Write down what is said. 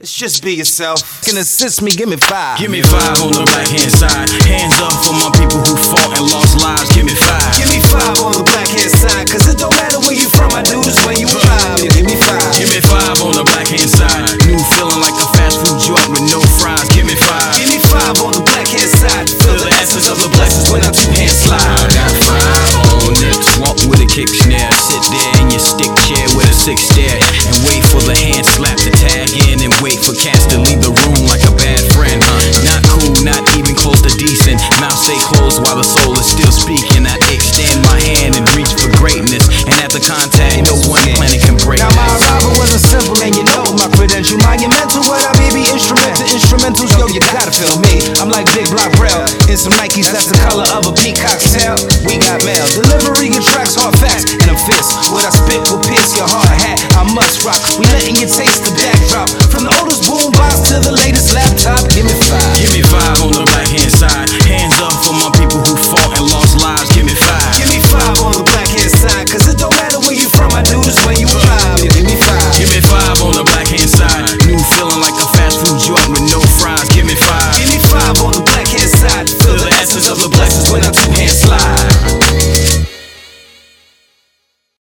It's just be yourself. Can assist me, give me five. Give me five on the right hand side. Hands up for my people who fought and lost lives. Give me five. Give me five on the black hand side. Cause it don't matter where you from, I do this when you from. Give me five. Give me five on the black hand side. New feeling like a fast food joint with no fries. Give me five. Give me five on the black hand side. Feel the essence of the blessings when I two hands slide. I got five on the walk with a kick snare. Sit there in your stick chair with a six closed while the soul is still speaking. I extend my hand and reach for greatness. And at the contact, no one planet can break. Now, my arrival wasn't simple, and you know my credential monumental. What I may be instrument to instrumentals, yo, you gotta feel me. I'm like Big Block Braille. In some Nikes, that's the color of a peacock's tail. We got mail. Delivery your hard facts, and a fist. What I spit will pierce your hard hat. I must rock. We letting you taste Of the blessings when I two hands slide.